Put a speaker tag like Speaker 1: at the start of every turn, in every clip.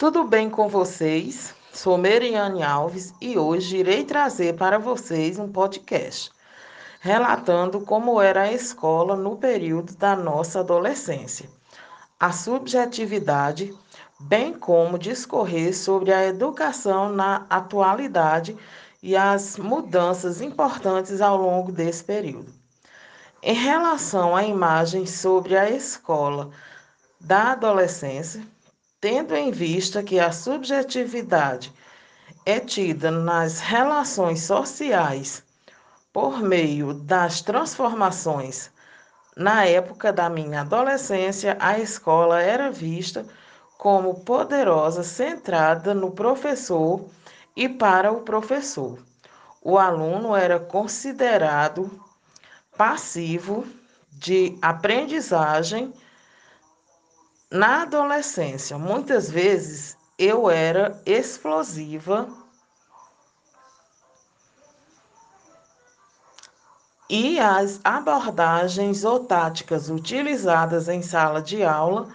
Speaker 1: Tudo bem com vocês? Sou Meriane Alves e hoje irei trazer para vocês um podcast relatando como era a escola no período da nossa adolescência, a subjetividade, bem como discorrer sobre a educação na atualidade e as mudanças importantes ao longo desse período. Em relação à imagem sobre a escola da adolescência, tendo em vista que a subjetividade é tida nas relações sociais por meio das transformações. Na época da minha adolescência, a escola era vista como poderosa, centrada no professor e para o professor. O aluno era considerado passivo de aprendizagem na adolescência. Muitas vezes eu era explosiva e as abordagens ou táticas utilizadas em sala de aula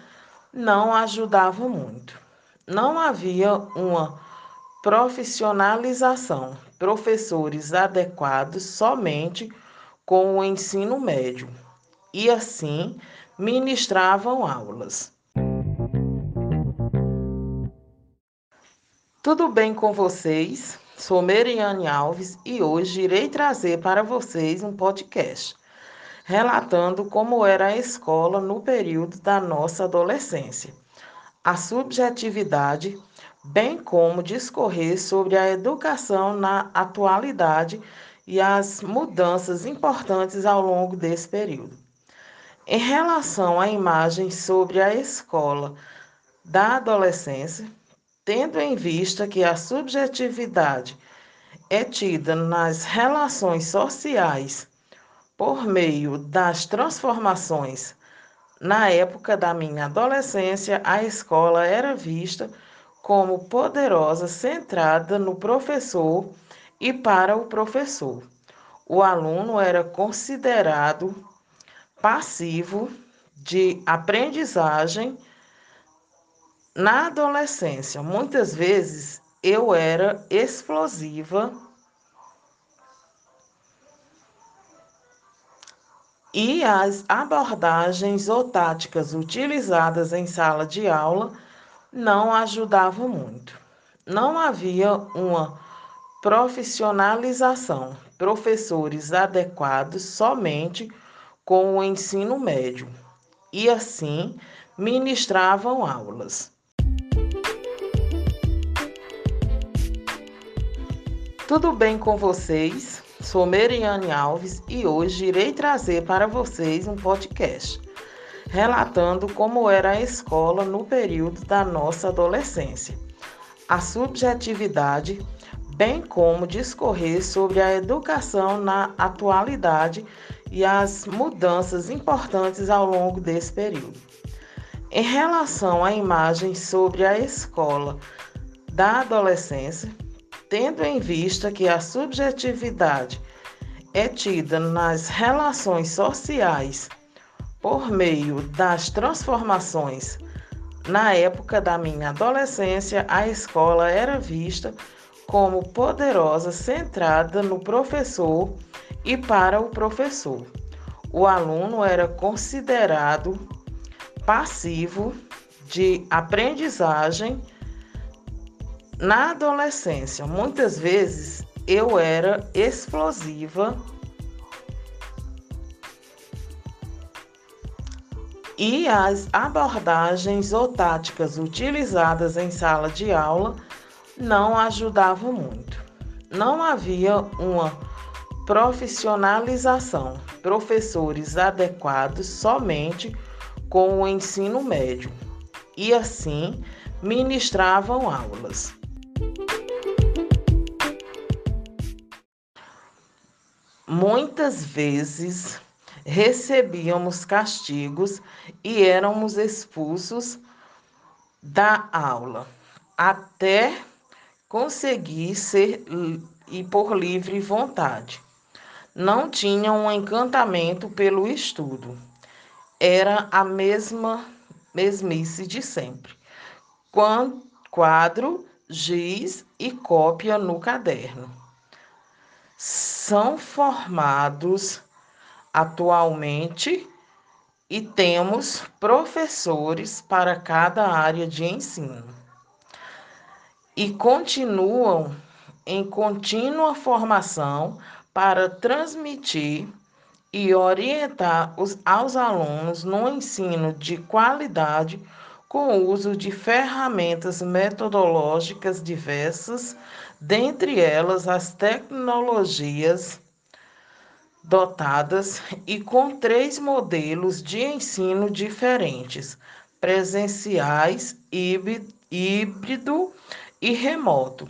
Speaker 1: não ajudavam muito. Não havia uma profissionalização, professores adequados somente com o ensino médio, e assim ministravam aulas. Tudo bem com vocês? Sou Meriane Alves e hoje irei trazer para vocês um podcast relatando como era a escola no período da nossa adolescência, a subjetividade, bem como discorrer sobre a educação na atualidade e as mudanças importantes ao longo desse período. Em relação à imagem sobre a escola da adolescência, tendo em vista que a subjetividade é tida nas relações sociais por meio das transformações. Na época da minha adolescência, a escola era vista como poderosa, centrada no professor e para o professor. O aluno era considerado passivo de aprendizagem na adolescência, muitas vezes eu era explosiva e as abordagens ou táticas utilizadas em sala de aula não ajudavam muito. Não havia uma profissionalização, professores adequados somente com o ensino médio, e assim ministravam aulas. Tudo bem com vocês? Sou Meriane Alves e hoje irei trazer para vocês um podcast relatando como era a escola no período da nossa adolescência, a subjetividade, bem como discorrer sobre a educação na atualidade e as mudanças importantes ao longo desse período. Em relação à imagem sobre a escola da adolescência, tendo em vista que a subjetividade é tida nas relações sociais por meio das transformações. Na época da minha adolescência, a escola era vista como poderosa, centrada no professor e para o professor. O aluno era considerado passivo de aprendizagem na adolescência, muitas vezes eu era explosiva e as abordagens ou táticas utilizadas em sala de aula não ajudavam muito. Não havia uma profissionalização, professores adequados somente com o ensino médio, e assim ministravam aulas. Muitas vezes recebíamos castigos e éramos expulsos da aula até conseguir ser e por livre vontade. Não tinha um encantamento pelo estudo. Era a mesma mesmice de sempre. Quadro, giz e cópia no caderno. São formados atualmente e temos professores para cada área de ensino. E continuam em contínua formação para transmitir e orientar os, aos alunos no ensino de qualidade com o uso de ferramentas metodológicas diversas, dentre elas as tecnologias dotadas e com três modelos de ensino diferentes: presenciais, híbrido e remoto.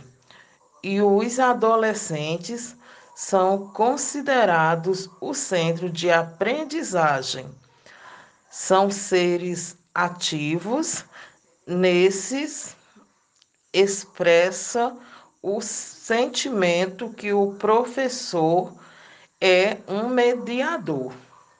Speaker 1: E os adolescentes são considerados o centro de aprendizagem. São seres ativos, nesses expressa o sentimento que o professor é um mediador.